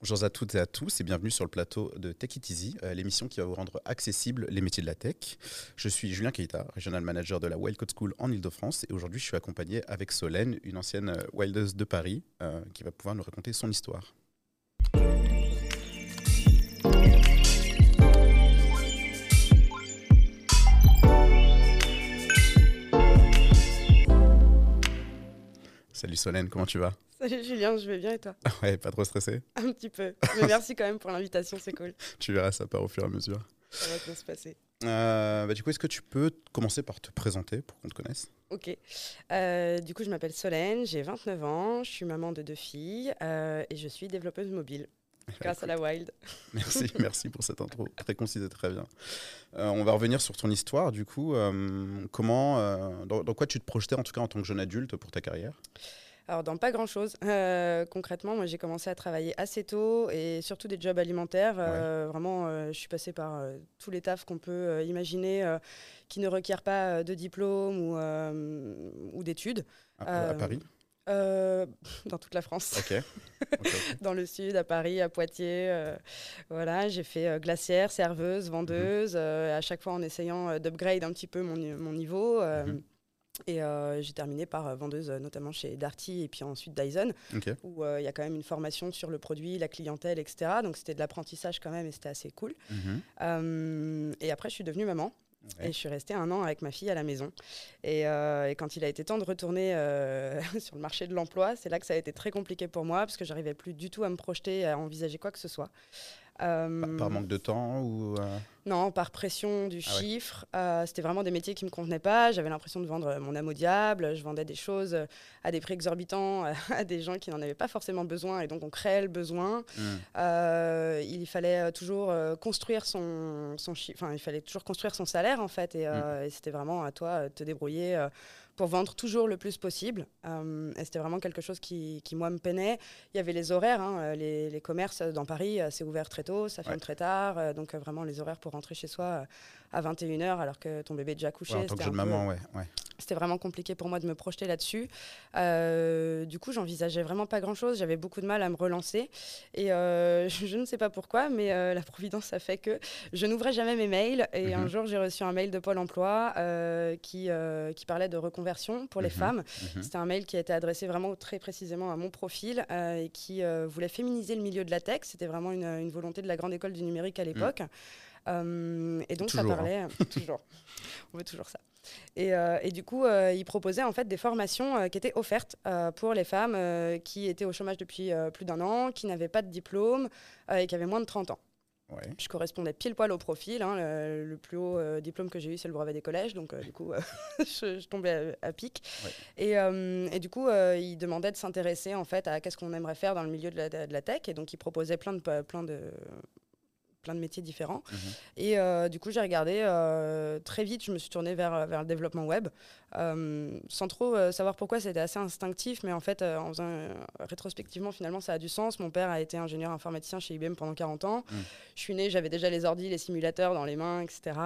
Bonjour à toutes et à tous et bienvenue sur le plateau de Tech It Easy, euh, l'émission qui va vous rendre accessible les métiers de la tech. Je suis Julien Keita, Regional Manager de la Wildcode School en Ile-de-France et aujourd'hui je suis accompagné avec Solène, une ancienne euh, Wildeuse de Paris, euh, qui va pouvoir nous raconter son histoire. Salut Solène, comment tu vas? Salut Julien, je vais bien et toi Ouais, pas trop stressé Un petit peu. Mais merci quand même pour l'invitation, c'est cool. Tu verras, ça part au fur et à mesure. Ça va bien se passer. Euh, bah, du coup, est-ce que tu peux commencer par te présenter pour qu'on te connaisse? Ok. Euh, du coup, je m'appelle Solène, j'ai 29 ans, je suis maman de deux filles euh, et je suis développeuse mobile. Grâce à la Wild. Merci, merci pour cette intro très concise et très bien. on va revenir sur ton histoire. Du coup, comment, dans, dans, quoi tu te projetais en tout cas en tant que jeune adulte pour ta carrière? Alors, dans pas grand-chose. Euh, concrètement, moi, j'ai commencé à travailler assez tôt et surtout des jobs alimentaires. Euh, vraiment, euh, je suis passée par tous les tafs qu'on peut imaginer qui ne requièrent pas de diplôme ou, ou d'études. À, Paris? dans toute la France. dans le sud, à Paris, à Poitiers. voilà, j'ai fait glacière, serveuse, vendeuse, mhm. à chaque fois en essayant d'upgrade un petit peu mon, mon niveau. Mhm. Et euh, j'ai terminé par euh, vendeuse euh, notamment chez Darty et puis ensuite Dyson, où il y a quand même une formation sur le produit, la clientèle, etc. Donc c'était de l'apprentissage quand même et c'était assez cool. Mhm. et après, je suis devenue maman. Et je suis restée un an avec ma fille à la maison. Et, et quand il a été temps de retourner sur le marché de l'emploi, c'est là que ça a été très compliqué pour moi parce que j'arrivais plus du tout à me projeter, à envisager quoi que ce soit. Par, manque de temps ou non, par pression du ah chiffre. Euh, c'était vraiment des métiers qui ne me convenaient pas. J'avais l'impression de vendre mon âme au diable. Je vendais des choses à des prix exorbitants à des gens qui n'en avaient pas forcément besoin. Et donc, on créait le besoin. Hmm. Euh, il fallait toujours euh, construire son, son Enfin, il fallait toujours construire son salaire, en fait. Et, hmm. et c'était vraiment à toi de te débrouiller pour vendre toujours le plus possible. Euh, et c'était vraiment quelque chose qui, qui, moi, me peinait. Il y avait les horaires. Hein, les, les, commerces dans Paris, c'est ouvert très tôt, ça ferme très tard. donc, vraiment, les horaires pour rentrer chez soi à 21h alors que ton bébé est déjà couché. en tant que jeune maman, ouais. ouais. C'était vraiment compliqué pour moi de me projeter là-dessus. Euh, du coup, j'envisageais vraiment pas grand-chose. J'avais beaucoup de mal à me relancer. Et euh, je, ne sais pas pourquoi, mais euh, la Providence a fait que je n'ouvrais jamais mes mails. Et un mhm. jour, j'ai reçu un mail de Pôle emploi qui, qui parlait de reconversion pour les mhm. femmes. Mhm. C'était un mail qui était adressé vraiment très précisément à mon profil et qui voulait féminiser le milieu de la tech. C'était vraiment une, une, volonté de la grande école du numérique à l'époque. Euh, et donc ça parlait hein. toujours. On veut toujours ça. Et, euh, et, du coup, euh, il proposait en fait des formations qui étaient offertes pour les femmes qui étaient au chômage depuis plus d'un an, qui n'avaient pas de diplôme et qui avaient moins de 30 ans. Je correspondais pile poil au profil. Hein, le, plus haut diplôme que j'ai eu, c'est le brevet des collèges. Donc, du coup, je, tombais à, pic. Et, et, du coup, il demandait de s'intéresser en fait à qu'est-ce qu'on aimerait faire dans le milieu de la, de la, tech. Et donc, il proposait plein de, plein de, plein de métiers différents. Mhm. Et euh, du coup, j'ai regardé euh, très vite, je me suis tournée vers, vers le développement web, euh, sans trop savoir pourquoi, c'était assez instinctif, mais en fait, en faisant, rétrospectivement, finalement, ça a du sens. Mon père a été ingénieur informaticien chez IBM pendant 40 ans. Mhm. Je suis née, j'avais déjà les ordis, les simulateurs dans les mains, etc.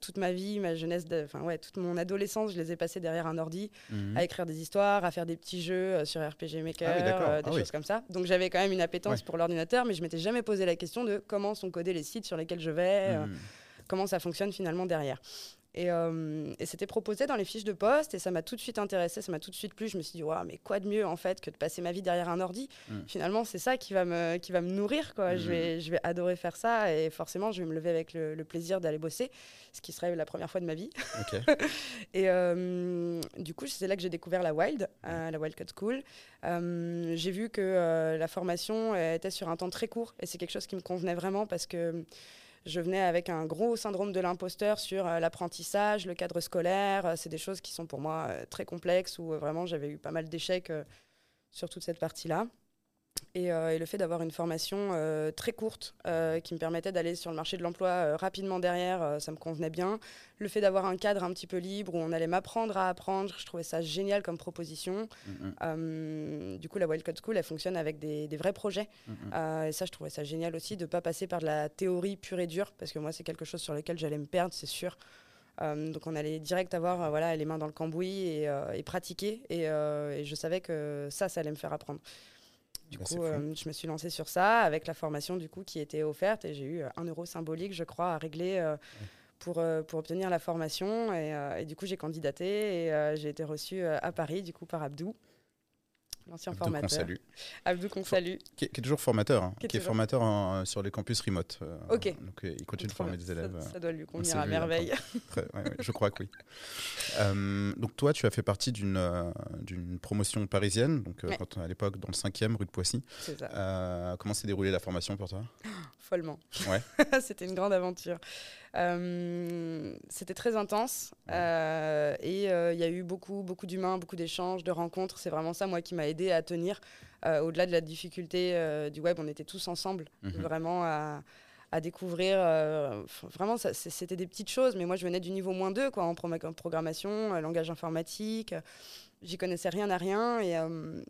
toute ma vie, ma jeunesse, enfin ouais, toute mon adolescence, je les ai passées derrière un ordi, mhm. à écrire des histoires, à faire des petits jeux sur RPG Maker, ah des ah choses comme ça. Donc j'avais quand même une appétence pour l'ordinateur, mais je m'étais jamais posé la question de comment sont codés les sites sur lesquels je vais, euh, hmm. comment ça fonctionne finalement derrière. Euh, et, c'était proposé dans les fiches de poste et ça m'a tout de suite intéressé, ça m'a tout de suite plu. Je me suis dit, mais quoi de mieux en fait que de passer ma vie derrière un ordi? Hmm. Finalement, c'est ça qui va me, qui va me nourrir. Quoi. Je, vais, hmm. je vais adorer faire ça et forcément, je vais me lever avec le, plaisir d'aller bosser, ce qui serait la première fois de ma vie. et euh, du coup, c'est là que j'ai découvert la Wild, euh, la Wildcat School. j'ai vu que la formation était sur un temps très court et c'est quelque chose qui me convenait vraiment parce que je venais avec un gros syndrome de l'imposteur sur euh, l'apprentissage, le cadre scolaire. Euh, c'est des choses qui sont pour moi euh, très complexes où vraiment j'avais eu pas mal d'échecs sur toute cette partie-là. Euh, et, le fait d'avoir une formation euh, très courte euh, qui me permettait d'aller sur le marché de l'emploi rapidement derrière, ça me convenait bien. Le fait d'avoir un cadre un petit peu libre où on allait m'apprendre à apprendre, je trouvais ça génial comme proposition. Du coup, la Wildcode School, elle fonctionne avec des, vrais projets. Et ça, je trouvais ça génial aussi de ne pas passer par de la théorie pure et dure, parce que moi, c'est quelque chose sur lequel j'allais me perdre, c'est sûr. donc on allait direct avoir voilà, les mains dans le cambouis et, pratiquer. Et, et, je savais que ça, ça allait me faire apprendre. Du bah, coup, je me suis lancée sur ça avec la formation du coup qui était offerte et j'ai eu un euro symbolique, je crois, à régler pour, pour obtenir la formation. Et, et du coup, j'ai candidaté et j'ai été reçue à Paris du coup par Abdou l'ancien formateur. Salue. Abdou qu'on salue. Qui est, toujours formateur, hein. qui, est, formateur sur les campus remote. Euh, ok. Donc euh, il continue de former des élèves. Ça, ça doit lui convenir à merveille. je crois que oui. Euh, donc toi, tu as fait partie d'une d'une promotion parisienne, donc quand, à l'époque dans le 5e rue de Poissy. C'est ça. comment s'est déroulée la formation pour toi? Follement. Ouais. C'était une grande aventure. C'était très intense et il y a eu beaucoup, beaucoup d'humains, beaucoup d'échanges, de rencontres. C'est vraiment ça, moi, qui m'a aidé à tenir. Euh, au-delà de la difficulté euh, du web, on était tous ensemble, mhm. vraiment à, découvrir. Euh, vraiment, c'était des petites choses, mais moi, je venais du niveau moins 2, quoi, en programmation, langage informatique. J'y connaissais rien à rien et,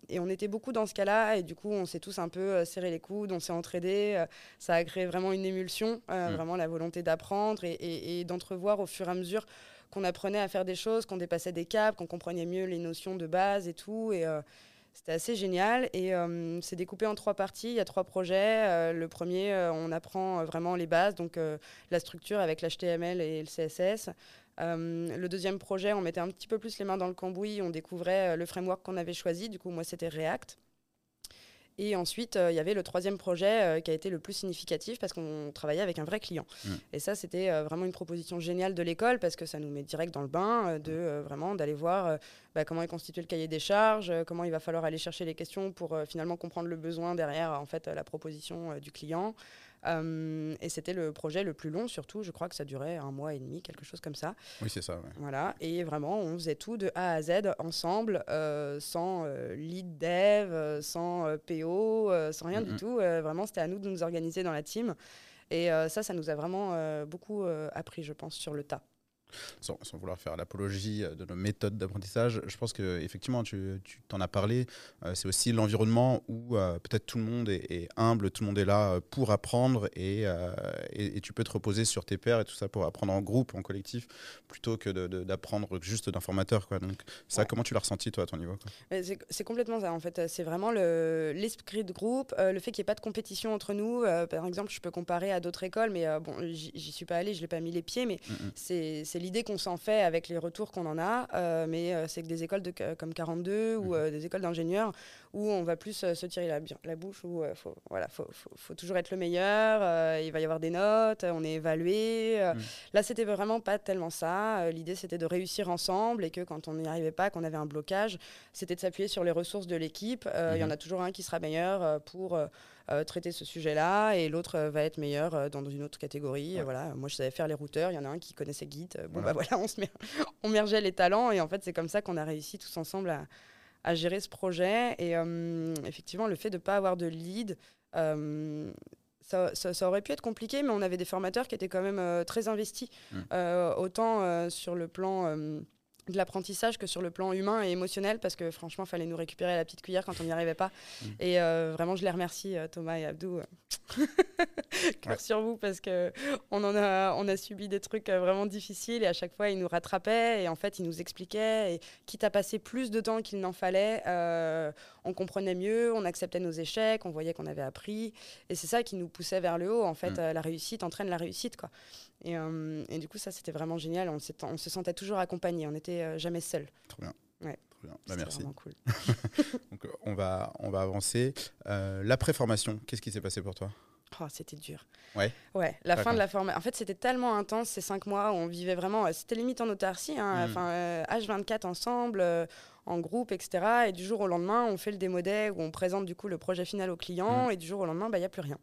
et, on était beaucoup dans ce cas-là et du coup on s'est tous un peu serré les coudes, on s'est entraidés, ça a créé vraiment une émulsion, mhm. vraiment la volonté d'apprendre et, et d'entrevoir au fur et à mesure qu'on apprenait à faire des choses, qu'on dépassait des caps, qu'on comprenait mieux les notions de base et tout et, c'était assez génial et euh, c'est découpé en trois parties. Il y a trois projets. Euh, le premier, euh, on apprend vraiment les bases, donc la structure avec l'HTML et le CSS. le deuxième projet, on mettait un petit peu plus les mains dans le cambouis. On découvrait le framework qu'on avait choisi. Du coup, moi, c'était React. Et ensuite, euh, il y avait le troisième projet euh, qui a été le plus significatif parce qu'on travaillait avec un vrai client. Mm. Et ça, c'était euh, vraiment une proposition géniale de l'école parce que ça nous met direct dans le bain de vraiment d'aller voir bah, comment est constitué le cahier des charges, comment il va falloir aller chercher les questions pour finalement comprendre le besoin derrière en fait la proposition du client. Euh, et c'était le projet le plus long, surtout. Je crois que ça durait un mois et demi, quelque chose comme ça. Oui, c'est ça. Voilà. Et vraiment, on faisait tout de A à Z ensemble, euh, sans euh, lead dev, sans PO, sans rien du tout. vraiment, c'était à nous de nous organiser dans la team. Et ça, ça nous a vraiment beaucoup appris, je pense, sur le tas sans, vouloir faire l'apologie de nos méthodes d'apprentissage, je pense que effectivement, tu t'en as parlé. Euh, c'est aussi l'environnement où euh, peut-être tout le monde est, humble, tout le monde est là euh, pour apprendre et, et, tu peux te reposer sur tes pairs et tout ça pour apprendre en groupe, en collectif, plutôt que d'apprendre juste d'un formateur. Quoi. Donc, ça, comment tu l'as ressenti toi à ton niveau C'est complètement ça en fait. C'est vraiment l'esprit de groupe, le fait qu'il n'y ait pas de compétition entre nous. par exemple, je peux comparer à d'autres écoles, mais bon, j'y suis pas allée, je l'ai pas mis les pieds, mais c'est l'idée qu'on s'en fait avec les retours qu'on en a, euh, mais euh, c'est que des écoles de, comme 42 ou mhm. euh, des écoles d'ingénieurs où on va plus se tirer la, la bouche, où il faut, voilà, faut, faut, toujours être le meilleur, il va y avoir des notes, on est évalué. Mhm. Là, c'était vraiment pas tellement ça. L'idée, c'était de réussir ensemble et que quand on n'y arrivait pas, qu'on avait un blocage, c'était de s'appuyer sur les ressources de l'équipe. Il y en mhm. a toujours un qui sera meilleur pour euh, traiter ce sujet-là et l'autre euh, va être meilleur euh, dans une autre catégorie. Voilà, moi je savais faire les routeurs, il y en a un qui connaissait Git. Bon bah voilà, on se on mergeait les talents et en fait c'est comme ça qu'on a réussi tous ensemble à, gérer ce projet. Et effectivement, le fait de ne pas avoir de lead, ça, ça, aurait pu être compliqué, mais on avait des formateurs qui étaient quand même très investis, mmh. autant sur le plan de l'apprentissage que sur le plan humain et émotionnel parce que franchement il fallait nous récupérer la petite cuillère quand on n'y arrivait pas mm. et euh, vraiment je les remercie euh, Thomas et Abdou cœur sur vous parce que on en a on a subi des trucs euh, vraiment difficiles et à chaque fois ils nous rattrapaient et en fait ils nous expliquaient et quitte à passer plus de temps qu'il n'en fallait on comprenait mieux on acceptait nos échecs on voyait qu'on avait appris et c'est ça qui nous poussait vers le haut en fait mm. la réussite entraîne la réussite quoi et, et, du coup ça c'était vraiment génial on, on se sentait toujours accompagné on était euh, jamais seul. Trop bien. Ouais. Bien. Bah, merci. Cool. Donc, euh, on, va, on va avancer. Euh, L'après-formation, qu'est-ce qui s'est passé pour toi? Oh, c'était dur. Ouais. Ouais, la fin de la formation. En fait, c'était tellement intense ces cinq mois où on vivait vraiment. C'était limite en autarcie. Hein, mm. Enfin, H24 ensemble, en groupe, etc. Et du jour au lendemain, on fait le démo où on présente du coup le projet final au client. Mm. Et du jour au lendemain, bah, il n'y a plus rien.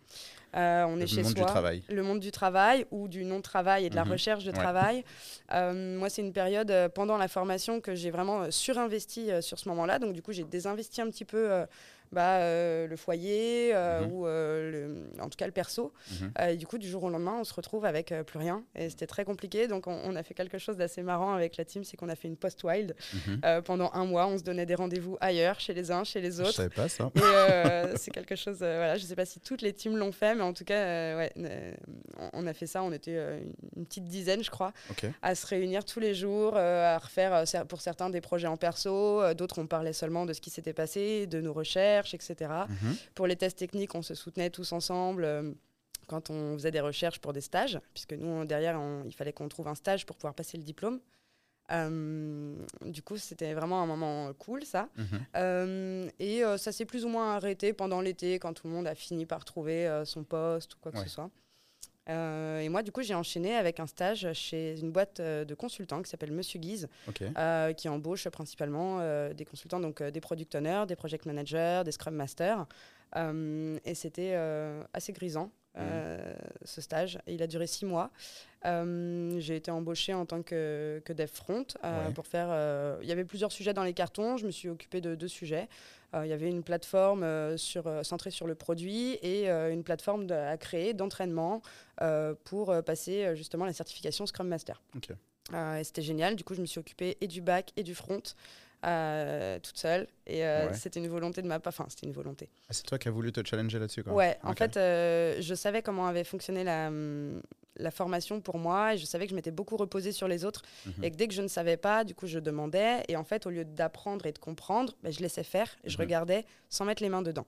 Euh, on est chez soi. travail. Le monde du travail ou du non-travail et de la mhm. recherche de travail. Euh, moi, c'est une période euh, pendant la formation que j'ai vraiment surinvesti sur ce moment-là. Donc, du coup, j'ai désinvesti un petit peu bah, le foyer mhm. ou en tout cas le perso. Mhm. et du coup, du jour au lendemain, on se retrouve avec plus rien. Et c'était très compliqué. Donc, on, on, a fait quelque chose d'assez marrant avec la team, c'est qu'on a fait une post-wild. Mhm. pendant un mois, on se donnait des rendez-vous ailleurs, chez les uns, chez les autres. Je savais pas ça. C'est quelque chose, voilà, je sais pas si toutes les teams l'ont fait, mais en tout cas, ouais, on a fait ça. On était une petite dizaine, je crois, à se réunir tous les jours, à refaire pour certains des projets en perso, d'autres on parlait seulement de ce qui s'était passé, de nos recherches, etc. Mhm. Pour les tests techniques, on se soutenait tous ensemble quand on faisait des recherches pour des stages, puisque nous, derrière, il fallait qu'on trouve un stage pour pouvoir passer le diplôme. Euh, du coup, c'était vraiment un moment cool, ça. Mhm. Euh, et euh, ça s'est plus ou moins arrêté pendant l'été, quand tout le monde a fini par trouver son poste ou quoi que ce soit. Et moi, du coup, j'ai enchaîné avec un stage chez une boîte de consultants qui s'appelle Monsieur Guise, qui embauche principalement des consultants, donc des product owners, des project managers, des scrum masters. et c'était assez grisant. Euh, ce stage. il a duré six mois. Euh, j'ai été embauchée en tant que, que dev front euh, pour faire. Il y avait plusieurs sujets dans les cartons. Je me suis occupée de deux sujets. Il y avait une plateforme sur, centrée sur le produit et une plateforme à créer d'entraînement pour passer justement la certification Scrum Master. et c'était génial. Du coup, je me suis occupée et du back et du front. Euh, toute seule. Et euh, c'était une volonté de ma part. Enfin, c'était une volonté. Ah, c'est toi qui as voulu te challenger là-dessus, quoi. Ouais, en fait, euh, je savais comment avait fonctionné la, hum, la formation pour moi et je savais que je m'étais beaucoup reposée sur les autres mhm. et que dès que je ne savais pas, du coup, je demandais. Et en fait, au lieu d'apprendre et de comprendre, bah, je laissais faire et je mhm. regardais sans mettre les mains dedans.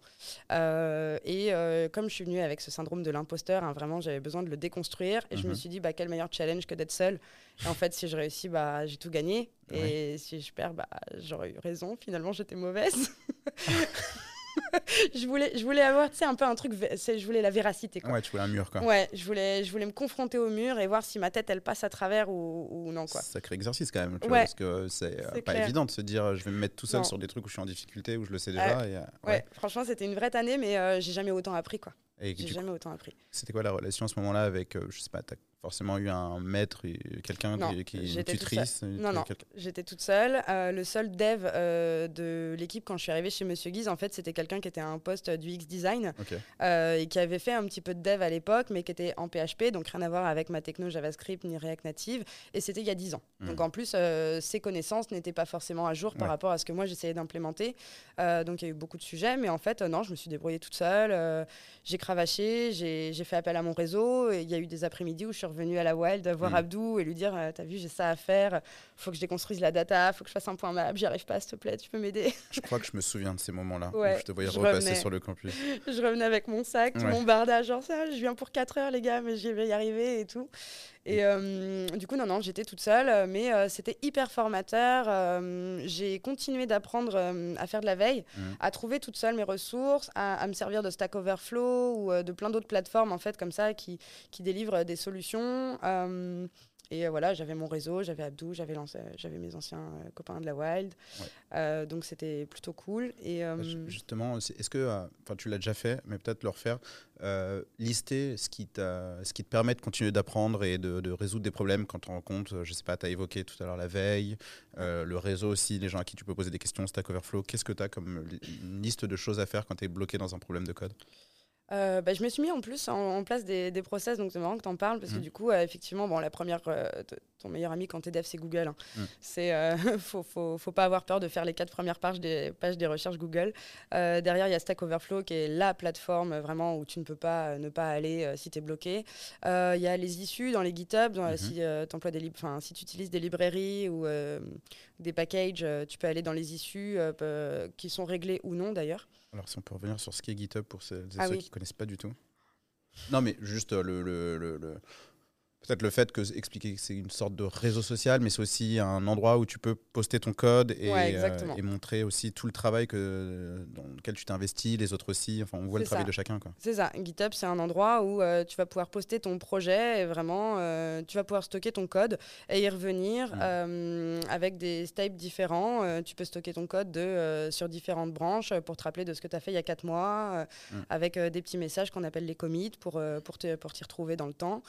et comme je suis venue avec ce syndrome de l'imposteur, hein, vraiment, j'avais besoin de le déconstruire et je me mhm. suis dit, bah, quel meilleur challenge que d'être seule. Et en fait, si je réussis, bah, j'ai tout gagné. Et si je perds, bah, j'aurais eu raison. Finalement, j'étais mauvaise. je, voulais, je voulais avoir un peu un truc, je voulais la véracité. Quoi. Ouais, tu voulais un mur. Quoi. Ouais, je voulais, je voulais me confronter au mur et voir si ma tête elle passe à travers ou, ou non. Quoi. Sacré exercice quand même, tu vois, parce que c'est euh, pas évident de se dire je vais me mettre tout seul sur des trucs où je suis en difficulté, où je le sais déjà. Ouais, et, euh, ouais. franchement, c'était une vraie année, mais euh, j'ai jamais autant appris. quoi. J'ai jamais autant appris. C'était quoi la relation à ce moment-là avec, je sais pas, ta forcément eu un maître, quelqu'un qui, est une tutrice Non, non, j'étais toute seule. Euh, le seul dev euh, de l'équipe quand je suis arrivée chez Monsieur Guise, en fait, c'était quelqu'un qui était à un poste du X Design euh, et qui avait fait un petit peu de dev à l'époque, mais qui était en PHP, donc rien à voir avec ma techno JavaScript ni React Native. Et c'était il y a 10 ans. Hmm. Donc en plus, ses connaissances n'étaient pas forcément à jour par rapport à ce que moi j'essayais d'implémenter. donc il y a eu beaucoup de sujets, mais en fait, non, je me suis débrouillée toute seule. j'ai cravaché, j'ai fait appel à mon réseau. Et il y a eu des après-midi où je suis revenue à la Wild voir mm. Abdou et lui dire euh, T'as vu, j'ai ça à faire, faut que je déconstruise la data, faut que je fasse un point map, j'y arrive pas, s'il te plaît, tu peux m'aider Je crois que je me souviens de ces moments-là où je te voyais repasser sur le campus. je revenais avec mon sac, tout mon bardage, genre ça, je viens pour 4 heures, les gars, mais j'y vais y arriver et tout. Et euh, du coup, non, non, j'étais toute seule, mais euh, c'était hyper formateur. j'ai continué d'apprendre à faire de la veille, mm. à trouver toute seule mes ressources, à, me servir de Stack Overflow ou de plein d'autres plateformes, en fait, comme ça, qui, qui délivrent des solutions. Et euh, voilà, j'avais mon réseau, j'avais Abdou, j'avais, j'avais mes anciens euh, copains de la Wild. Euh, donc c'était plutôt cool. Et, Justement, est-ce que, enfin tu l'as déjà fait, mais peut-être le refaire, lister ce qui, ce qui te permet de continuer d'apprendre et de, résoudre des problèmes quand tu rencontres, je sais pas, tu as évoqué tout à l'heure la veille, le réseau aussi, les gens à qui tu peux poser des questions, Stack Overflow. Qu'est-ce que tu as comme liste de choses à faire quand tu es bloqué dans un problème de code? Euh, bah, je me suis mis en plus en, place des, des, process, donc c'est marrant que tu en parles, parce que mmh. du coup, euh, effectivement, bon, la première, euh, ton meilleur ami quand tu es dev, c'est Google. Hein. Mmh. C'est, faut, faut, faut, pas avoir peur de faire les quatre premières pages des, pages des recherches Google. derrière, il y a Stack Overflow, qui est la plateforme vraiment où tu ne peux pas ne pas aller si tu es bloqué. Il y a les issues dans les GitHub, mmh. si, des si tu utilises des librairies ou des packages, tu peux aller dans les issues qui sont réglées ou non d'ailleurs. Alors, si on peut revenir sur ce qu'est GitHub pour ceux, ah ceux qui ne connaissent pas du tout. Non, mais juste euh, le, le, le, Peut-être le fait que expliquer que c'est une sorte de réseau social, mais c'est aussi un endroit où tu peux poster ton code et, euh, et montrer aussi tout le travail que, dans lequel tu t'investis, les autres aussi. Enfin, on voit le travail de chacun. C'est ça. GitHub, c'est un endroit où euh, tu vas pouvoir poster ton projet et vraiment, euh, tu vas pouvoir stocker ton code et y revenir mmh. avec des steps différents. tu peux stocker ton code de, sur différentes branches pour te rappeler de ce que tu as fait il y a 4 mois, mmh. avec des petits messages qu'on appelle les commits pour, pour t'y retrouver dans le temps.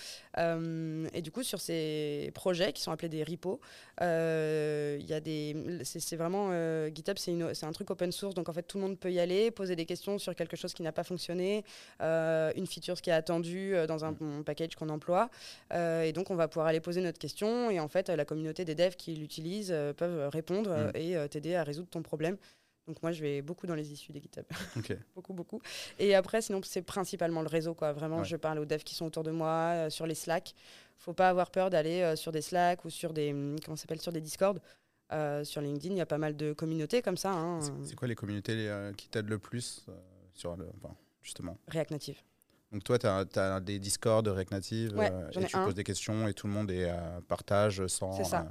Et du coup, sur ces projets qui sont appelés des repos, il y a des. C'est vraiment. GitHub, c'est un truc open source, donc en fait, tout le monde peut y aller, poser des questions sur quelque chose qui n'a pas fonctionné, une feature qui est attendue dans un, un package qu'on emploie. et donc, on va pouvoir aller poser notre question, et en fait, la communauté des devs qui l'utilisent peuvent répondre mm. et t'aider à résoudre ton problème. Donc moi, je vais beaucoup dans les issues des GitHub. beaucoup, beaucoup. Et après, sinon, c'est principalement le réseau. Quoi. Vraiment, je parle aux devs qui sont autour de moi, euh, sur les Slack. faut pas avoir peur d'aller euh, sur des Slack ou sur des, hum, comment s'appelle, sur des Discord. Euh, sur LinkedIn, il y a pas mal de communautés comme ça. Hein. C'est quoi les communautés qui t'aident le plus sur le, justement? React Native. Donc toi, tu as, des Discord React Native et tu poses des questions et tout le monde est partage sans... C'est ça.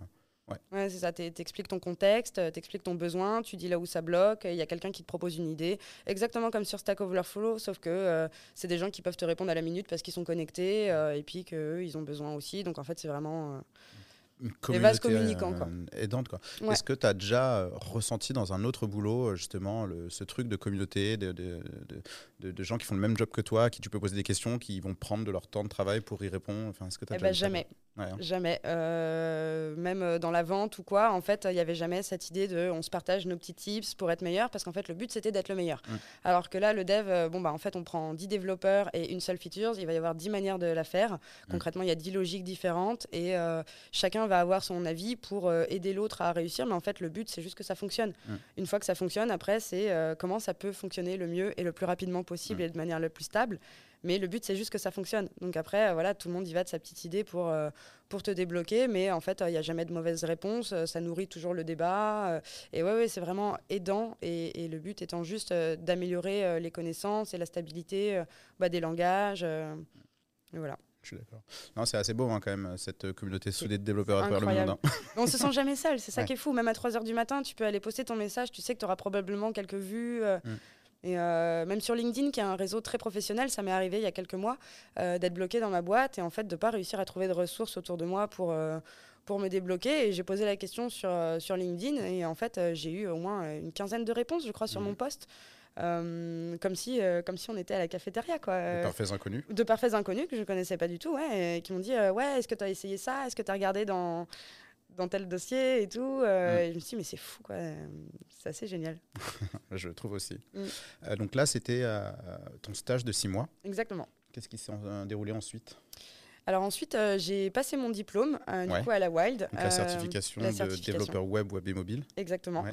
Ouais, c'est ça. Tu expliques ton contexte, tu expliques ton besoin, tu dis là où ça bloque, il y a quelqu'un qui te propose une idée. Exactement comme sur Stack Overflow, sauf que euh, c'est des gens qui peuvent te répondre à la minute parce qu'ils sont connectés euh, et puis qu'eux, ils ont besoin aussi. Donc en fait, c'est vraiment. Euh, des vases communicants. Quoi. Aidante, quoi. Est-ce que tu as déjà ressenti dans un autre boulot, justement, le, ce truc de communauté, de, de, de, de, gens qui font le même job que toi, qui tu peux poser des questions, qui vont prendre de leur temps de travail pour y répondre? Enfin, est-ce que eh ben, Jamais. Jamais. Euh, même euh, dans la vente ou quoi, en fait, il n'y avait jamais cette idée de on se partage nos petits tips pour être meilleur, parce qu'en fait, le but, c'était d'être le meilleur. Alors que là, le dev, euh, bon, bah, en fait, on prend 10 développeurs et une seule feature, il va y avoir 10 manières de la faire. Concrètement, il y a 10 logiques différentes et chacun va avoir son avis pour aider l'autre à réussir, mais en fait, le but, c'est juste que ça fonctionne. Une fois que ça fonctionne, après, c'est comment ça peut fonctionner le mieux et le plus rapidement possible et de manière le plus stable. Mais le but, c'est juste que ça fonctionne. Donc après, euh, voilà, tout le monde y va de sa petite idée pour, euh, pour te débloquer. Mais en fait, il n'y a jamais de mauvaise réponse. Euh, ça nourrit toujours le débat. et ouais, ouais c'est vraiment aidant. Et, le but étant juste d'améliorer les connaissances et la stabilité bah, des langages. et voilà. Je suis d'accord. Non, c'est assez beau hein, quand même, cette communauté soudée de développeurs à travers le monde. Hein. On se sent jamais seul, c'est ça qui est fou. Même à 3h du matin, tu peux aller poster ton message, tu sais que tu auras probablement quelques vues. Mm. Et euh, même sur LinkedIn, qui est un réseau très professionnel, ça m'est arrivé il y a quelques mois euh, d'être bloqué dans ma boîte et en fait de ne pas réussir à trouver de ressources autour de moi pour, euh, pour me débloquer. Et j'ai posé la question sur, sur LinkedIn et en fait j'ai eu au moins une quinzaine de réponses, je crois, sur mon mmh. poste. comme, si, comme si on était à la cafétéria. Quoi. De parfaits inconnus De parfaits inconnus que je ne connaissais pas du tout, ouais, et qui m'ont dit Ouais, est-ce que tu as essayé ça? Est-ce que tu as regardé dans, dans tel dossier et tout. Euh, mm. je me suis dit, mais c'est fou, quoi. C'est assez génial. je le trouve aussi. Mm. Euh, donc là, c'était euh, ton stage de six mois. Exactement. Qu'est-ce qui s'est déroulé ensuite? Alors ensuite, euh, j'ai passé mon diplôme euh, du coup à la Wild. Donc la, euh, certification de développeur web, web et mobile. Exactement.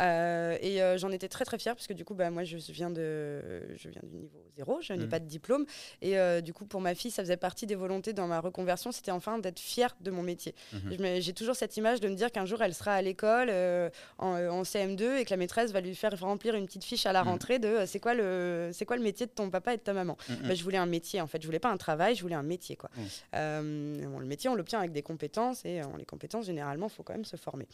et j'en étais très très fière parce que du coup, bah, moi je viens, de, je viens du niveau zéro, je n'ai mm. pas de diplôme. Et du coup, pour ma fille, ça faisait partie des volontés dans ma reconversion, c'était enfin d'être fière de mon métier. Mm-hmm. J'ai toujours cette image de me dire qu'un jour elle sera à l'école en, CM2 et que la maîtresse va lui faire remplir une petite fiche à la mm. rentrée de c'est quoi, le, quoi le métier de ton papa et de ta maman? Bah, je voulais un métier en fait, je voulais pas un travail, je voulais un métier quoi. Euh, le métier, on l'obtient avec des compétences et les compétences, généralement, il faut quand même se former.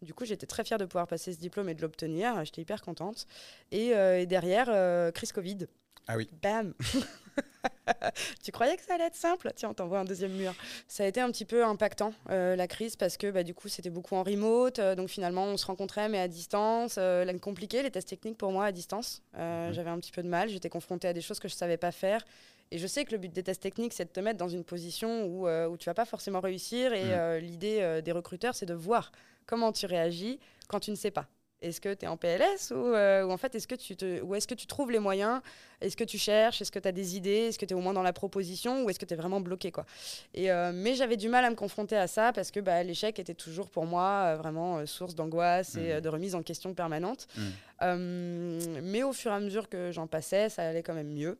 Du coup, j'étais très fière de pouvoir passer ce diplôme et de l'obtenir. J'étais hyper contente. Et, euh, derrière, euh, crise Covid. Ah oui. Bam tu croyais que ça allait être simple? Tiens, on t'envoie un deuxième mur. Ça a été un petit peu impactant, la crise, parce que bah, du coup, c'était beaucoup en remote. donc finalement, on se rencontrait, mais à distance. Euh, compliqué, les tests techniques pour moi à distance. Mhm. J'avais un petit peu de mal. J'étais confrontée à des choses que je ne savais pas faire. Et je sais que le but des tests techniques, c'est de te mettre dans une position où, euh, où tu vas pas forcément réussir. Et mm. euh, l'idée euh, des recruteurs, c'est de voir comment tu réagis quand tu ne sais pas. Est-ce que tu es en PLS ou, ou en fait, est-ce que, tu te, ou est-ce que tu trouves les moyens? Est-ce que tu cherches? Est-ce que tu as des idées? Est-ce que tu es au moins dans la proposition Ou est-ce que tu es vraiment bloqué quoi? Et, euh, Mais j'avais du mal à me confronter à ça parce que bah, l'échec était toujours pour moi euh, vraiment euh, source d'angoisse et mmh. de remise en question permanente. Mmh. Mais au fur et à mesure que j'en passais, ça allait quand même mieux.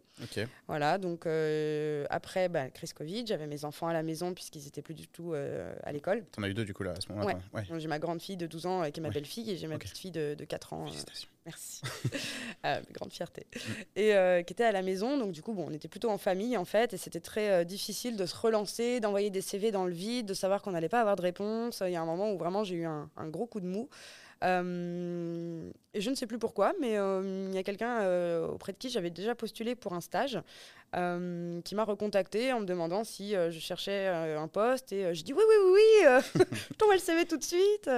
Voilà, donc après, bah, crise Covid, j'avais mes enfants à la maison puisqu'ils n'étaient plus du tout à l'école. Tu en as eu deux du coup là à ce moment-là ouais. J'ai ma grande fille de 12 ans qui est ma belle-fille et j'ai ma petite fille de, de 4 ans. Félicitations. Merci. euh, grande fierté. Mm. Et euh, qui était à la maison. Donc, du coup, bon, on était plutôt en famille, en fait. Et c'était très euh, difficile de se relancer, d'envoyer des CV dans le vide, de savoir qu'on n'allait pas avoir de réponse. Il y a un moment où vraiment j'ai eu un, un, gros coup de mou. Euh, et je ne sais plus pourquoi, mais euh, il y a quelqu'un euh, auprès de qui j'avais déjà postulé pour un stage qui m'a recontacté en me demandant si je cherchais un poste. Et je dis oui, oui, oui, oui, je t'envoie le CV tout de suite.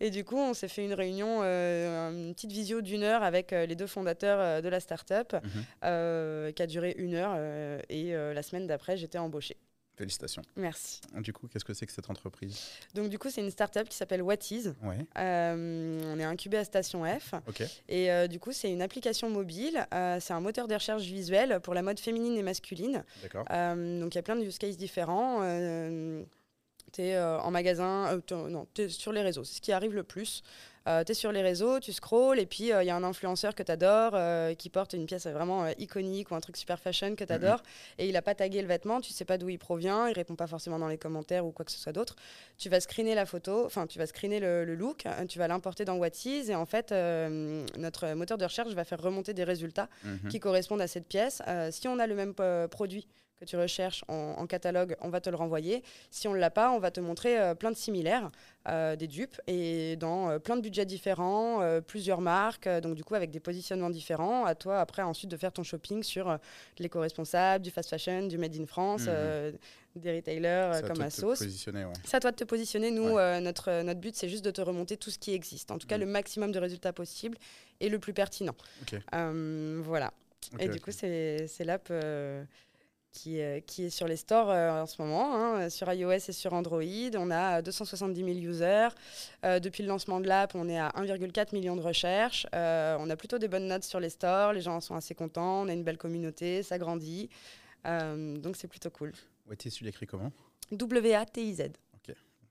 Et du coup, on s'est fait une réunion, une petite visio d'une heure avec les deux fondateurs de la start-up mhm. qui a duré une heure. et la semaine d'après, j'étais embauchée. Félicitations. Merci. Du coup, qu'est-ce que c'est que cette entreprise? Donc du coup, c'est une start-up qui s'appelle Whatis. Ouais. Euh, on est incubé à Station F. Ok. Et euh, du coup, c'est une application mobile. Euh, c'est un moteur de recherche visuel pour la mode féminine et masculine. D'accord. Donc il y a plein de use cases différents. tu es en magasin, non, tu es sur les réseaux. C'est ce qui arrive le plus. Tu es sur les réseaux, tu scrolls, et puis il y a un influenceur que tu adores qui porte une pièce vraiment euh, iconique ou un truc super fashion que tu adores, et il n'a pas tagué le vêtement, tu sais pas d'où il provient, il répond pas forcément dans les commentaires ou quoi que ce soit d'autre. Tu vas screener la photo, enfin tu vas screener le, le look, tu vas l'importer dans Whatis, et en fait, euh, notre moteur de recherche va faire remonter des résultats Mhm. qui correspondent à cette pièce. Euh, si on a le même euh, produit que tu recherches en, en catalogue, on va te le renvoyer. Si on ne l'a pas, on va te montrer euh, plein de similaires, euh, des dupes, et dans euh, plein de budgets différents, plusieurs marques, donc du coup avec des positionnements différents. À toi après ensuite de faire ton shopping sur l'éco-responsable, du fast fashion, du made in France, Mhm. des retailers C'est à comme toi de te Asos. positionner, ouais. C'est à toi de te positionner. Nous, Ouais. euh, notre, notre but, c'est juste de te remonter tout ce qui existe. En tout cas, Mhm. le maximum de résultats possibles et le plus pertinent. Ok. Euh, voilà. Et du coup, c'est c'est l'app euh, qui, euh, qui est sur les stores euh, en ce moment, hein, sur iOS et sur Android. On a 270 000 users. Euh, depuis le lancement de l'app, on est à 1,4 million de recherches. Euh, on a plutôt des bonnes notes sur les stores. Les gens sont assez contents. On a une belle communauté. Ça grandit. Euh, donc, c'est plutôt cool. Ouais, tu l'écris comment? W-A-T-I-Z.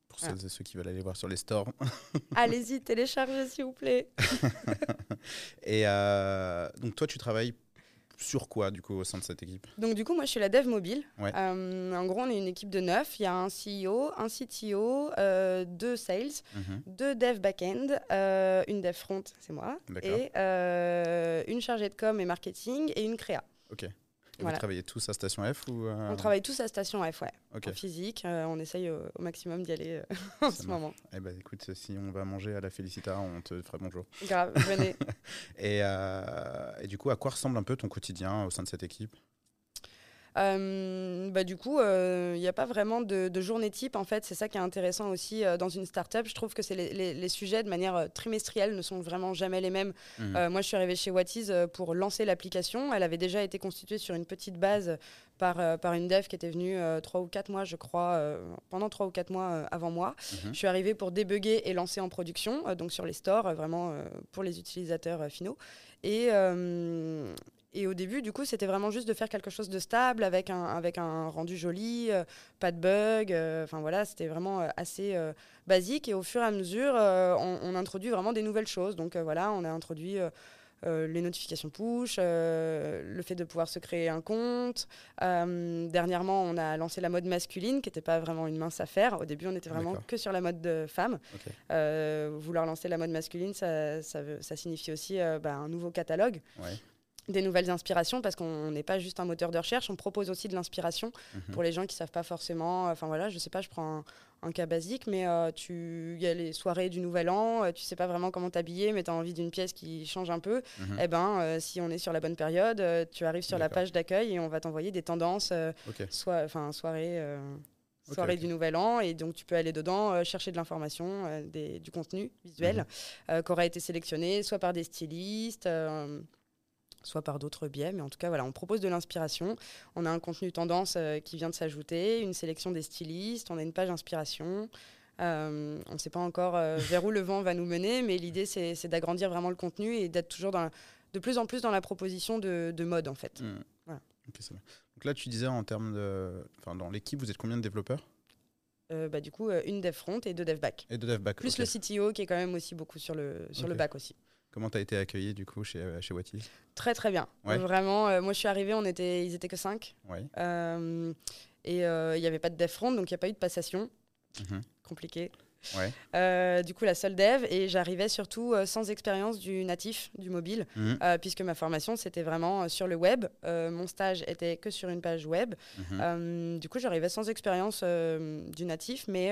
Pour Ah. celles et ceux qui veulent aller voir sur les stores. Allez-y, téléchargez, s'il vous plaît. Et euh, donc, toi, tu travailles sur quoi, du coup, au sein de cette équipe? Donc du coup, moi, je suis la dev mobile. Ouais. Euh, en gros, on est une équipe de neuf. Il y a un CEO, un CTO, euh, deux sales, Mhm. deux dev back-end, euh, une dev front, c'est moi, et une chargée de com et marketing et une créa. Ok. Et Voilà. vous travaillez tous à Station F ou euh, On travaille tous à Station F, ouais, en physique. Euh, on essaye au, au maximum d'y aller euh, en ce moment. Eh ben, écoute, si on va manger à la Félicita, on te fera bonjour. Grave, venez. Et, euh, et du coup, à quoi ressemble un peu ton quotidien au sein de cette équipe? Euh, bah, du coup, il n'y a pas vraiment de, de journée type. En fait, c'est ça qui est intéressant aussi euh, dans une startup. Je trouve que c'est les, les- les sujets de manière euh, trimestrielle ne sont vraiment jamais les mêmes. Euh, moi, je suis arrivée chez euh, pour lancer l'application. Elle avait déjà été constituée sur une petite base par, euh, par une dev qui était venue euh, ou quatre mois, je crois, euh, pendant trois ou quatre mois euh, avant moi. Mhm. Je suis arrivée pour débugger et lancer en production, euh, donc sur les stores, euh, vraiment euh, pour les utilisateurs euh, finaux. Et, euh, et au début, du coup, c'était vraiment juste de faire quelque chose de stable avec un, avec un rendu joli, euh, pas de bugs. euh, Enfin voilà, c'était vraiment euh, assez basique. Et au fur et à mesure, on, on introduit vraiment des nouvelles choses. Donc voilà, on a introduit. euh, les notifications push, euh, le fait de pouvoir se créer un compte. Euh, dernièrement, on a lancé la mode masculine, qui n'était pas vraiment une mince affaire. Au début, on était vraiment que sur la mode de femme. Vouloir lancer la mode masculine, ça, ça, signifie aussi bah, un nouveau catalogue, Ouais. Des nouvelles inspirations, parce qu'on n'est pas juste un moteur de recherche, on propose aussi de l'inspiration Mhm. pour les gens qui savent pas forcément. Enfin voilà, je sais pas, je prends un, un cas basique, mais euh, tu, y a les soirées du Nouvel An, euh, tu sais pas vraiment comment t'habiller, mais tu as envie d'une pièce qui change un peu. Mhm. Eh ben, euh, si on est sur la bonne période, euh, tu arrives sur la page d'accueil et on va t'envoyer des tendances, euh, Ok. soit, enfin soirée. soirée du Nouvel An et donc tu peux aller dedans euh, chercher de l'information, euh, du contenu visuel euh, qui aura été sélectionné soit par des stylistes, soit par d'autres biais, mais en tout cas voilà, on propose de l'inspiration. On a un contenu tendance euh, qui vient de s'ajouter, une sélection des stylistes, on a une page inspiration. Euh, on ne sait pas encore euh, vers où le vent va nous mener, mais l'idée c'est d'agrandir vraiment le contenu et d'être toujours dans la- de plus en plus dans la proposition de, de mode en fait. Voilà. Ok, ça va. Donc là, tu disais en termes de. Enfin, dans l'équipe, vous êtes combien de développeurs? Euh, bah, du coup, une dev front et deux dev back. Et de dev back Plus le CTO qui est quand même aussi beaucoup sur le, sur le back aussi. Comment tu as été accueilli du coup chez, euh, chez Très très bien. Ouais. Vraiment, euh, moi je suis arrivée, on était, ils étaient que 5. Ouais. et euh, il n'y avait pas de front, donc il n'y a pas eu de passation. Mhm. Compliqué. Ouais. Euh, du coup, la seule dev, et j'arrivais surtout euh, sans expérience du natif, du mobile, Mhm. euh, puisque ma formation c'était vraiment sur le web. Mon stage était que sur une page web. Mhm. Du coup, j'arrivais sans expérience du natif, mais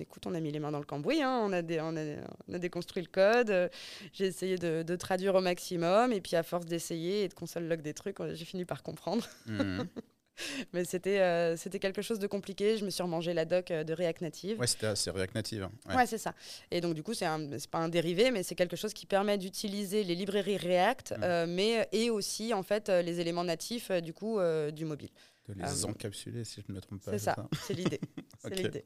écoute, on a mis les mains dans le cambouis, hein, on, a dé- on, a, on a déconstruit le code, j'ai essayé de, de traduire au maximum, et puis à force d'essayer et de console log des trucs, j'ai fini par comprendre. Mhm. mais c'était euh, c'était quelque chose de compliqué, je me suis remangé la doc euh, de React Native. Ouais, c'était assez React Native. hein. Ouais. Ouais, c'est ça. Et donc, du coup, c'est c'est pas un dérivé, mais c'est quelque chose qui permet d'utiliser les librairies React, Mm. euh, mais, et aussi, en fait, les éléments natifs, du coup, euh, du mobile. De les encapsuler, si je ne me trompe pas. C'est ça, c'est l'idée. c'est l'idée.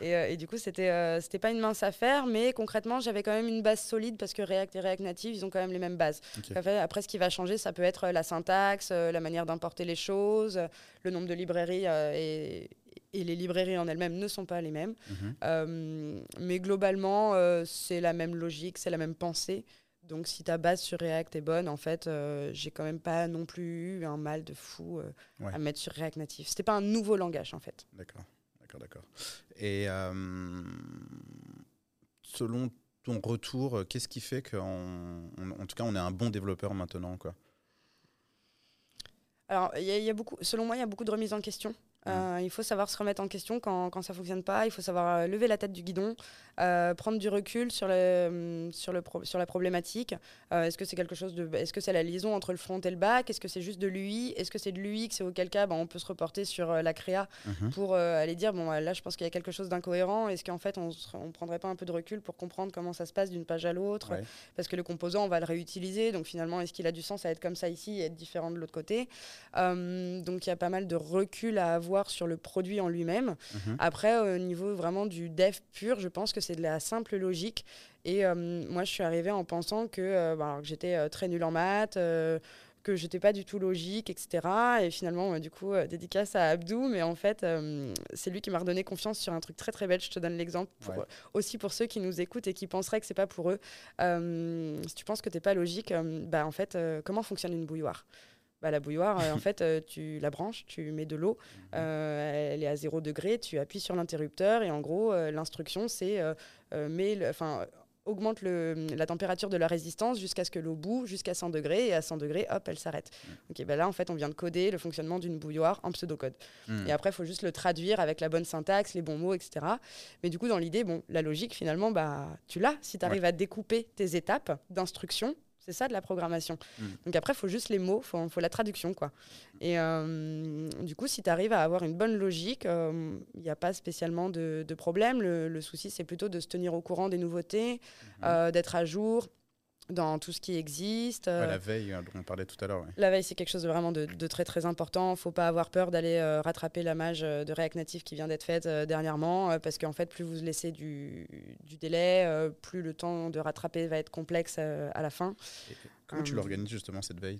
Et, et, du coup, c'était c'était pas une mince affaire, mais concrètement, j'avais quand même une base solide parce que React et React Native, ils ont quand même les mêmes bases. Après, ce qui va changer, ça peut être la syntaxe, la manière d'importer les choses, le nombre de librairies et et les librairies en elles-mêmes ne sont pas les mêmes. Mhm. Euh, mais globalement, euh, c'est la même logique, c'est la même pensée. Donc si ta base sur React est bonne, en fait, euh, j'ai quand même pas non plus eu un mal de fou à mettre sur React Native. C'était pas un nouveau langage, en fait. D'accord, d'accord, d'accord. Et selon ton retour, qu'est-ce qui fait qu'en en tout cas, on est un bon développeur maintenant quoi? Alors, y y a beaucoup, selon moi, il y a beaucoup de remises en question. Euh, il faut savoir se remettre en question quand, quand ça ne fonctionne pas. Il faut savoir euh, lever la tête du guidon, euh, prendre du recul sur, le, mm, sur, le sur la problématique. est-ce que c'est quelque chose de, est-ce que c'est la liaison entre le front et le back Est-ce que c'est juste de l'UI Est-ce que c'est de l'UI C'est auquel cas, bah, on peut se reporter sur la créa mm-hmm. pour aller dire bon là, je pense qu'il y a quelque chose d'incohérent. Est-ce qu'en fait, on ne prendrait pas un peu de recul pour comprendre comment ça se passe d'une page à l'autre? Parce que le composant, on va le réutiliser. Donc finalement, est-ce qu'il a du sens à être comme ça ici et être différent de l'autre côté? Donc il y a pas mal de recul à avoir sur le produit en lui-même. Mhm. Après, au niveau vraiment du dev pur, je pense que c'est de la simple logique. Et euh, moi, je suis arrivée en pensant que, euh, bah, que j'étais euh, très nulle en maths, que j'étais pas du tout logique, etc. Et finalement, du coup, dédicace à Abdou, mais en fait, c'est lui qui m'a redonné confiance sur un truc très très bête. Je te donne l'exemple aussi pour ceux qui nous écoutent et qui penseraient que c'est pas pour eux. si tu penses que t'es pas logique, bah en fait, comment fonctionne une bouilloire? Bah, la bouilloire, euh, en fait, euh, tu la branches, tu mets de l'eau, mhm. euh, elle est à 0 degré, tu appuies sur l'interrupteur et en gros, l'instruction, c'est enfin augmente le, la température de la résistance jusqu'à ce que l'eau boue jusqu'à 100 degrés et à 100 degrés, hop, elle s'arrête. Mhm. Ok, bah là, en fait, on vient de coder le fonctionnement d'une bouilloire en pseudocode. Mhm. Et après, il faut juste le traduire avec la bonne syntaxe, les bons mots, etc. Mais du coup, dans l'idée, bon, la logique, finalement, bah, tu l'as. Si tu arrives à découper tes étapes d'instruction, c'est ça de la programmation. Mm. Donc après, il faut juste les mots, il faut, faut, la traduction. quoi. Et euh, du coup, si tu arrives à avoir une bonne logique, il euh, n'y a pas spécialement de, problème. Le, souci, c'est plutôt de se tenir au courant des nouveautés, mm-hmm. euh, d'être à jour, dans tout ce qui existe. la euh, veille, hein, dont on parlait tout à l'heure. La veille, c'est quelque chose de vraiment de, très très important. Il ne faut pas avoir peur d'aller euh, rattraper la mage euh, de React Native qui vient d'être faite dernièrement, parce qu'en fait, plus vous laissez du, du délai, plus le temps de rattraper va être complexe à la fin. comment tu l'organises justement cette veille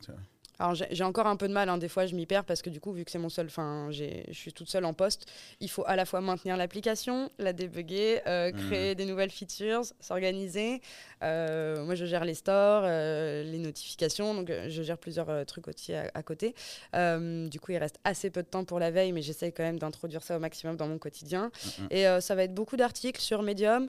alors j'ai encore un peu de mal, hein. des fois je m'y perds parce que du coup, vu que c'est mon seul, enfin, je suis toute seule en poste, il faut à la fois maintenir l'application, la débugger, euh, mmh. créer des nouvelles features, s'organiser. Euh, moi, je gère les stores, euh, les notifications, donc je gère plusieurs trucs aussi à, côté. du coup, il reste assez peu de temps pour la veille, mais j'essaie quand même d'introduire ça au maximum dans mon quotidien. Et ça va être beaucoup d'articles sur Medium.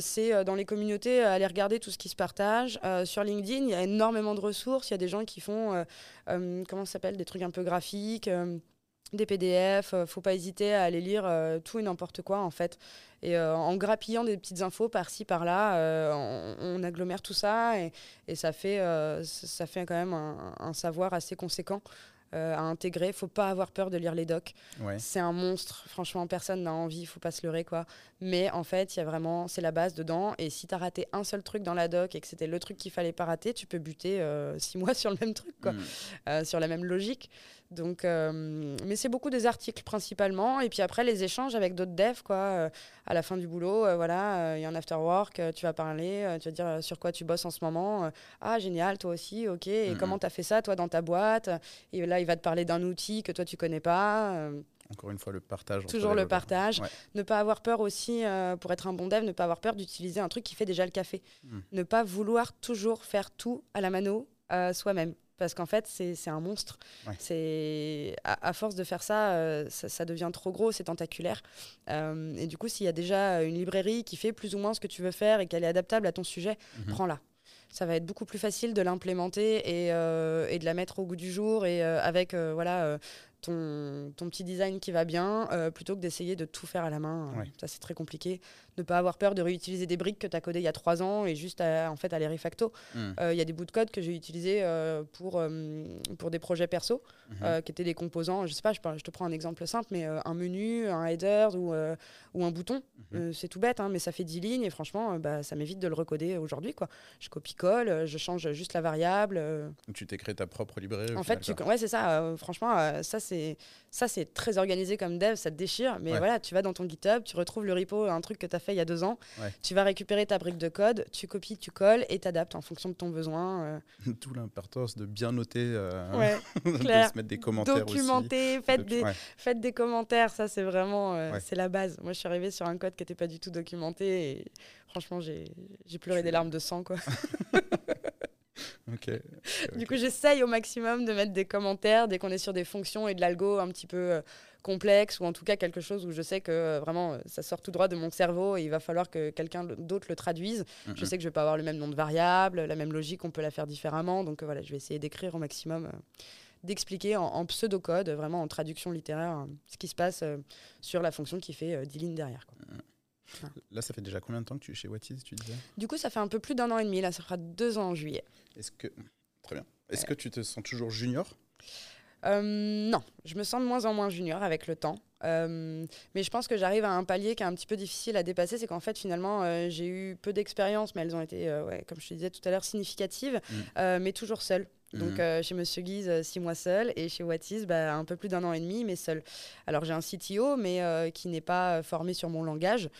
C'est dans les communautés, aller regarder tout ce qui se partage. sur LinkedIn, il y a énormément de ressources. Il y a des gens qui font euh, euh, comment ça s'appelle, des trucs un peu graphiques euh, des PDF, faut pas hésiter à aller lire tout et n'importe quoi en fait. Et en grappillant des petites infos par-ci par-là, on, agglomère tout ça et, et ça fait ça fait quand même un, savoir assez conséquent. à intégrer. Faut pas avoir peur de lire les docs. C'est un monstre. Franchement, personne n'a envie. Faut pas se leurrer quoi. Mais en fait, il y a vraiment, c'est la base dedans. Et si tu as raté un seul truc dans la doc et que c'était le truc qu'il fallait pas rater, tu peux buter six mois sur le même truc quoi, mm. sur la même logique. Donc, euh, mais c'est beaucoup des articles principalement. Et puis après, les échanges avec d'autres devs, quoi. Euh, à la fin du boulot, euh, voilà, il y a un after work, tu vas parler, tu vas dire sur quoi tu bosses en ce moment. ah, génial, toi aussi, ok. Et comment tu as fait ça, toi, dans ta boîte? Et là, il va te parler d'un outil que toi, tu connais pas. Encore une fois, le partage. Toujours le partage. Ne pas avoir peur aussi, pour être un bon dev, ne pas avoir peur d'utiliser un truc qui fait déjà le café. Hmm. Ne pas vouloir toujours faire tout à la mano soi-même parce qu'en fait, c'est un monstre. C'est à, force de faire ça, euh, ça, devient trop gros, c'est tentaculaire. Euh, et du coup, s'il y a déjà une librairie qui fait plus ou moins ce que tu veux faire et qu'elle est adaptable à ton sujet, mhm. prends-la. Ça va être beaucoup plus facile de l'implémenter et, euh, et, de la mettre au goût du jour et avec voilà ton, ton, petit design qui va bien, plutôt que d'essayer de tout faire à la main. Ça, c'est très compliqué ne pas avoir peur de réutiliser des briques que tu as codées il y a trois ans et juste à, en fait, aller refacto. Hmm. Euh, il y a des bouts de code que j'ai utilisés euh, pour, euh, pour des projets perso, mhm. qui étaient des composants. Je sais pas, je, je, te prends un exemple simple, mais un menu, un header ou, ou un bouton. Mhm. c'est tout bête, hein, mais ça fait 10 lignes et franchement, bah, ça m'évite de le recoder aujourd'hui. Quoi. Je copie-colle, je change juste la variable. Tu t'es créé ta propre librairie. En fait, tu, ouais, c'est ça. franchement, ça, c'est ça, c'est très organisé comme dev, ça te déchire. Mais voilà, tu vas dans ton GitHub, tu retrouves le repo, un truc que tu as fait il y a deux ans. Tu vas récupérer ta brique de code, tu copies, tu colles et t'adaptes en fonction de ton besoin. Euh. Tout l'importance de bien noter, euh, ouais, de se mettre des commentaires Documenter, faites, des, faites des commentaires. Ça, c'est vraiment euh, c'est la base. Moi, je suis arrivée sur un code qui n'était pas du tout documenté et franchement, j'ai pleuré des larmes de sang. quoi. Du coup, j'essaye au maximum de mettre des commentaires dès qu'on est sur des fonctions et de l'algo un petit peu euh, complexe ou en tout cas quelque chose où je sais que euh, vraiment euh, ça sort tout droit de mon cerveau et il va falloir que quelqu'un d'autre le traduise. Je sais que je vais pas avoir le même nom de variable, la même logique, on peut la faire différemment. Donc voilà, je vais essayer d'écrire au maximum d'expliquer en, en pseudo-code, vraiment en traduction littéraire, ce qui se passe sur la fonction qui fait 10 lignes derrière. Là, ça fait déjà combien de temps que tu es chez Whatis, tu disais Du coup, ça fait un peu plus d'un an et demi. Là, ça fera deux ans en juillet. Est-ce que très bien. Est-ce que tu te sens toujours junior? Euh, non, je me sens de moins en moins junior avec le temps. Euh, mais je pense que j'arrive à un palier qui est un petit peu difficile à dépasser. C'est qu'en fait, finalement, euh, j'ai eu peu d'expériences, mais elles ont été, ouais, comme je te disais tout à l'heure, significatives, mm. mais toujours seule. Donc mhm. euh, chez Monsieur Guise, euh, six mois seul, et chez Whatis, bah, un peu plus d'un an et demi, mais seul. Alors j'ai un CTO, mais euh, qui n'est pas formé sur mon langage,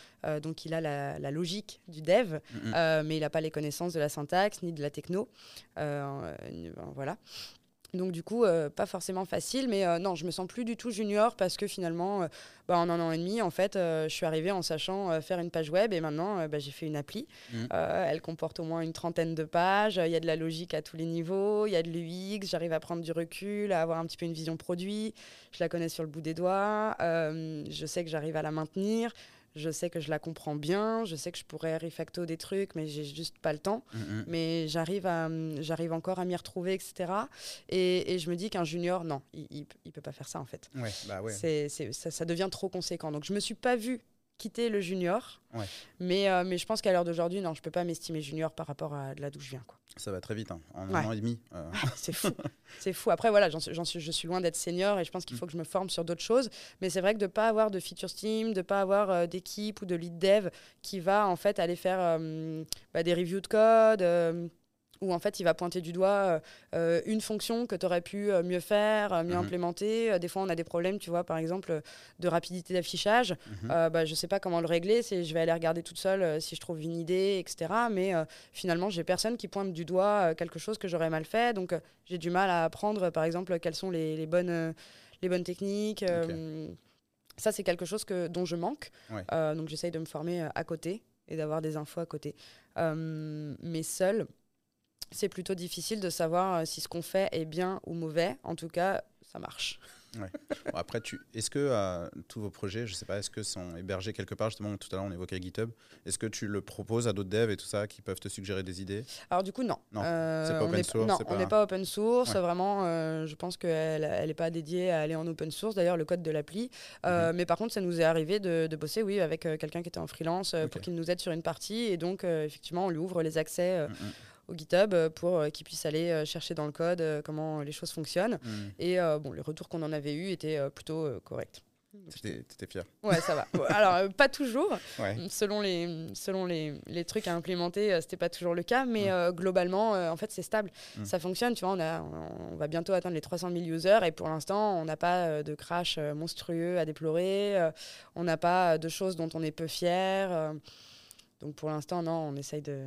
donc il a la, logique du dev, mhm. mais il n'a pas les connaissances de la syntaxe ni de la techno. voilà. Donc du coup, euh, pas forcément facile, mais euh, non, je me sens plus du tout junior parce que finalement, euh, bah, en un an et demi, en fait, je suis arrivée en sachant faire une page web et maintenant, bah, j'ai fait une appli. Mmh. elle comporte au moins une trentaine de pages. Il y a de la logique à tous les niveaux, il y a de l'UX. J'arrive à prendre du recul, à avoir un petit peu une vision produit. Je la connais sur le bout des doigts. je sais que j'arrive à la maintenir je sais que je la comprends bien, je sais que je pourrais refacto des trucs, mais j'ai juste pas le temps. Mm, mm. Mais j'arrive à, j'arrive encore à m'y retrouver, etc. Et, et, je me dis qu'un junior, non, il, il, peut pas faire ça en fait. Ouais, bah ouais. C'est, ça, ça, devient trop conséquent. Donc je me suis pas vue quitter le junior, mais, euh, mais je pense qu'à l'heure d'aujourd'hui, non, je peux pas m'estimer junior par rapport à là d'où je viens. Quoi. Ça va très vite, hein. en un an et demi. Euh. c'est fou. c'est fou. Après, voilà, j'en suis, je suis loin d'être senior et je pense qu'il faut que je me forme sur d'autres choses. Mais c'est vrai que de ne pas avoir de feature team, de ne pas avoir euh, d'équipe ou de lead dev qui va en fait aller faire bah, des reviews de code où en fait il va pointer du doigt euh, euh, une fonction que tu aurais pu euh, mieux faire, mieux mhm. implémenter. des fois on a des problèmes, tu vois, par exemple, de rapidité d'affichage. Mhm. bah, je sais pas comment le régler, je vais aller regarder toute seule si je trouve une idée, etc. Mais finalement, j'ai personne qui pointe du doigt quelque chose que j'aurais mal fait. Donc j'ai du mal à apprendre, par exemple, quelles sont les, bonnes, les bonnes techniques. Ça, c'est quelque chose que, dont je manque. donc j'essaye de me former à côté et d'avoir des infos à côté. mais seul, c'est plutôt difficile de savoir euh, si ce qu'on fait est bien ou mauvais. En tout cas, ça marche. après, tu, est-ce que euh, tous vos projets, je sais pas, est-ce que sont hébergés quelque part? Justement, tout à l'heure, on évoquait GitHub. Est-ce que tu le proposes à d'autres devs et tout ça qui peuvent te suggérer des idées? Alors du coup, non. Non, euh, c'est pas open source. Non, on n'est pas open source. Vraiment, je pense qu'elle n'est pas dédiée à aller en open source. D'ailleurs, le code de l'appli. Mhm. Mais par contre, ça nous est arrivé de, bosser, oui, avec quelqu'un qui était en freelance pour qu'il nous aide sur une partie. Et donc, effectivement, on lui ouvre les accès. Mhm au GitHub euh, pour euh, qu'ils puissent aller euh, chercher dans le code comment les choses fonctionnent. Mm. Et bon, les retours qu'on en avait eu étaient plutôt corrects. T'étais fier Ouais, ça va. Alors, pas toujours. Selon, les, selon les, les, trucs à implémenter, c'était pas toujours le cas, mais mm. globalement, en fait, c'est stable. Mm. Ça fonctionne. Tu vois, on, a, on, va bientôt atteindre les 300 000 users et pour l'instant, on n'a pas de crash monstrueux à déplorer. on n'a pas de choses dont on est peu fier. donc, pour l'instant, non, on essaye de,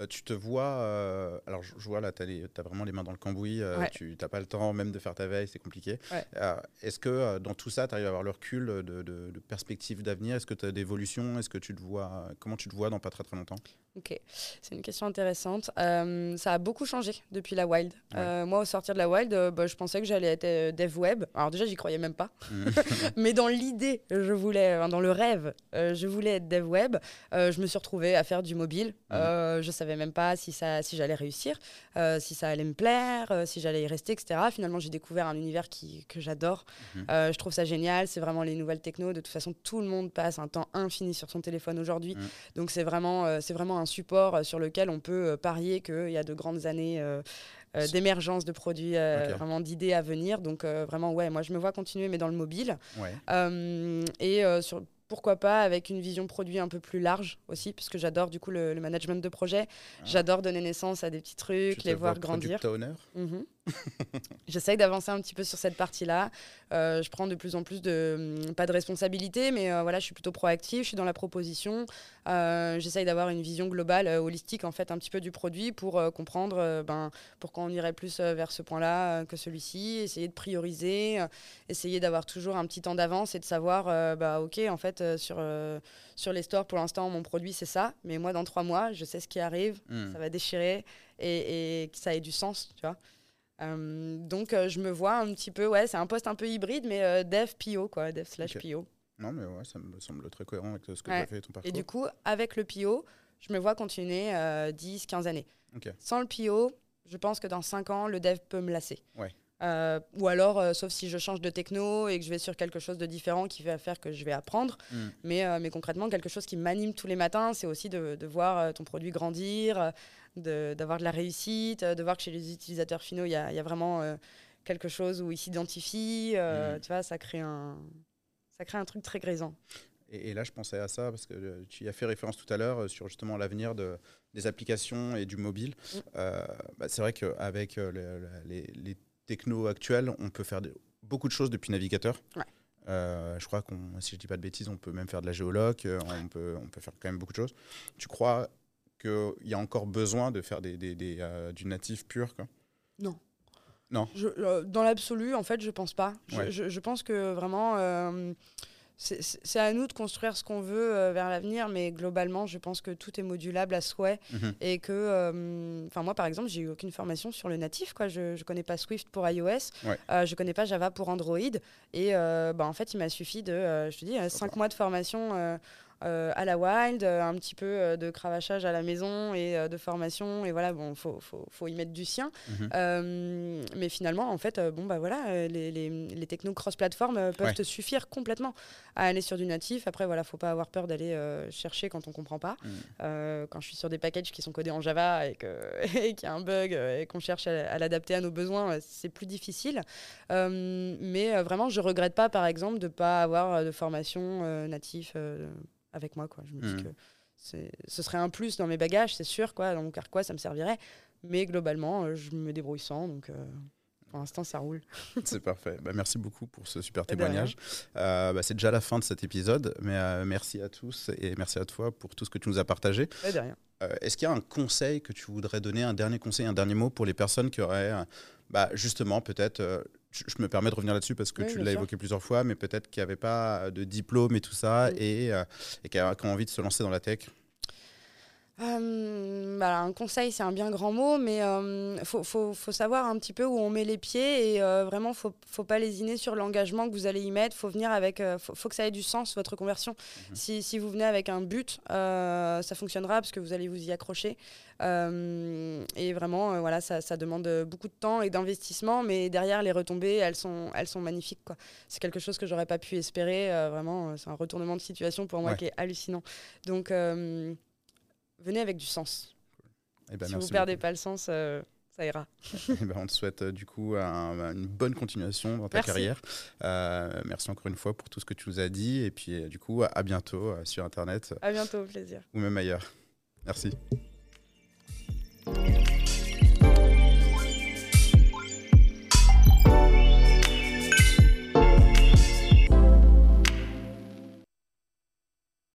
Euh, tu te vois, euh, alors je, vois là, tu as, vraiment les mains dans le cambouis, euh, tu n'as pas le temps même de faire ta veille, c'est compliqué. Est-ce que dans tout ça, tu arrives à avoir le recul de, de, de perspective d'avenir? Est-ce que tu as d'évolution? Est-ce que tu te vois, comment tu te vois dans pas très très longtemps? Ok, c'est une question intéressante. Ça a beaucoup changé depuis la Wild. Moi, au sortir de la Wild, bah, je pensais que j'allais être dev web. Alors déjà, j'y croyais même pas. Mm. Mais dans l'idée, je voulais, dans le rêve, je voulais être dev web. je me suis retrouvée à faire du mobile. Mm. je savais même pas si ça, si j'allais réussir, si ça allait me plaire, si j'allais y rester, etc. Finalement, j'ai découvert un univers qui, que j'adore. Mm-hmm. je trouve ça génial. C'est vraiment les nouvelles techno. De toute façon, tout le monde passe un temps infini sur son téléphone aujourd'hui. Mm. Donc c'est vraiment, c'est vraiment un support euh, sur lequel on peut euh, parier qu'il y a de grandes années euh, d'émergence de produits, vraiment d'idées à venir. Donc vraiment, ouais, moi je me vois continuer, mais dans le mobile. et sur, pourquoi pas avec une vision produit un peu plus large aussi, puisque j'adore du coup le, management de projet. Ah. J'adore donner naissance à des petits trucs, les voir grandir. Owner? Mhm. J'essaye d'avancer un petit peu sur cette partie-là. Euh, je prends de plus en plus de, hum, pas de responsabilité, mais euh, voilà, je suis plutôt proactive, je suis dans la proposition. Euh, J'essaye d'avoir une vision globale, holistique en fait, un petit peu du produit pour comprendre ben, pourquoi on irait plus vers ce point-là que celui-ci, essayer de prioriser, essayer d'avoir toujours un petit temps d'avance et de savoir, bah ok, en fait, sur, sur les stores, pour l'instant, mon produit c'est ça, mais moi, dans trois mois, je sais ce qui arrive, Hmm. ça va déchirer et, et que ça ait du sens, tu vois. Euh, donc euh, je me vois un petit peu, ouais, c'est un poste un peu hybride, mais euh, dev PO, quoi, dev slash Ok. PO. Non, mais ouais, ça me semble très cohérent avec ce que Ouais. tu as fait et ton parcours. Et du coup, avec le PO, je me vois continuer euh, 10, 15 années. Sans le PO, je pense que dans 5 ans, le dev peut me lasser. Ouais. Euh, ou alors, euh, sauf si je change de techno et que je vais sur quelque chose de différent qui va faire que je vais apprendre. Hmm. Mais, euh, mais concrètement, quelque chose qui m'anime tous les matins, c'est aussi de, de voir ton produit grandir, de- d'avoir de, la réussite, de voir que chez les utilisateurs finaux, il y a, y a vraiment quelque chose où ils s'identifient. Mhm. Tu vois, ça crée, un, ça crée un truc très grisant. Et, et là, je pensais à ça parce que tu y as fait référence tout à l'heure sur justement l'avenir de, des applications et du mobile. Mm. Bah, c'est vrai qu'avec le- le- les, les technos actuels, on peut faire de- beaucoup de choses depuis navigateur. Ouais. Euh, je crois qu'on, si je dis pas de bêtises, on peut même faire de la géoloc, euh, on peut, on peut faire quand même beaucoup de choses. Tu crois qu'il y a encore besoin de faire des, des- des, euh, du natif pur quoi? Je- euh, dans l'absolu, en fait, je pense pas. Je, Ouais. je- je pense que vraiment, c'est- à nous de construire ce qu'on veut euh, vers l'avenir, mais globalement, je pense que tout est modulable à souhait Mhm. et que, euh, enfin, moi, par exemple, j'ai eu aucune formation sur le natif, quoi. Je, je connais pas Swift pour iOS, Ouais. euh, je connais pas Java pour Android, et bah, en fait, il m'a suffi de, je te dis, 5 mois de formation. Euh, à la wild, euh, un petit peu euh, de cravachage à la maison et de formation et voilà bon faut, faut, faut y mettre du sien Mhm. mais finalement, en fait, bon, bah voilà, les, les, les technos cross-platform peuvent Ouais. te suffire complètement à aller sur du natif. Après, voilà, faut pas avoir peur d'aller chercher quand on comprend pas. Mhm. Quand je suis sur des packages qui sont codés en Java et qu'il y a un bug et qu'on cherche à, à l'adapter à nos besoins, c'est plus difficile. Euh, mais euh, vraiment, je regrette pas, par exemple, de pas avoir de formation euh, natif avec moi. Quoi. Je me dis Mhm. que ce serait un plus dans mes bagages, c'est sûr. Quoi. Dans mon carquois, ça me servirait. Mais globalement, euh, je me débrouille sans. Donc, euh, pour l'instant, ça roule. C'est parfait. Bah, merci beaucoup pour ce super témoignage. Euh, bah, c'est déjà la fin de cet épisode, mais euh, merci à tous et merci à toi pour tout ce que tu nous as partagé. Ouais, de rien. Est-ce qu'il y a un conseil que tu voudrais donner, un dernier conseil, un dernier mot pour les personnes qui auraient, bah, justement, peut-être, je, me permets de revenir là-dessus parce que Oui, tu l'as évoqué plusieurs fois, mais peut-être qui n'avaient pas de diplôme et tout ça Mm. et, euh, et qui, a- qui envie de se lancer dans la tech Euh, bah, un conseil, c'est un bien grand mot, mais il faut, faut- faut savoir un petit peu où on met les pieds et euh, vraiment, faut, faut pas lésiner sur l'engagement que vous allez y mettre. Faut venir avec, euh, faut, faut que ça ait du sens votre conversion. Mhm. Si, si vous venez avec un but, euh, ça fonctionnera parce que vous allez vous y accrocher. Euh, et vraiment, euh, voilà, ça, ça demande beaucoup de temps et d'investissement, mais derrière les retombées, elles sont, elles sont magnifiques. C'est quelque chose que j'aurais pas pu espérer. euh, vraiment, euh, c'est un retournement de situation pour moi Ouais. qui est hallucinant. Donc euh, venez avec du sens. Eh ben, si vous merci perdez beaucoup. pas le sens, euh, ça ira. Eh ben, on te souhaite euh, du coup un- une bonne continuation dans ta Merci. carrière. Euh, merci encore une fois pour tout ce que tu nous as dit et puis du coup à bientôt sur Internet À bientôt, au plaisir. ou même ailleurs. Merci.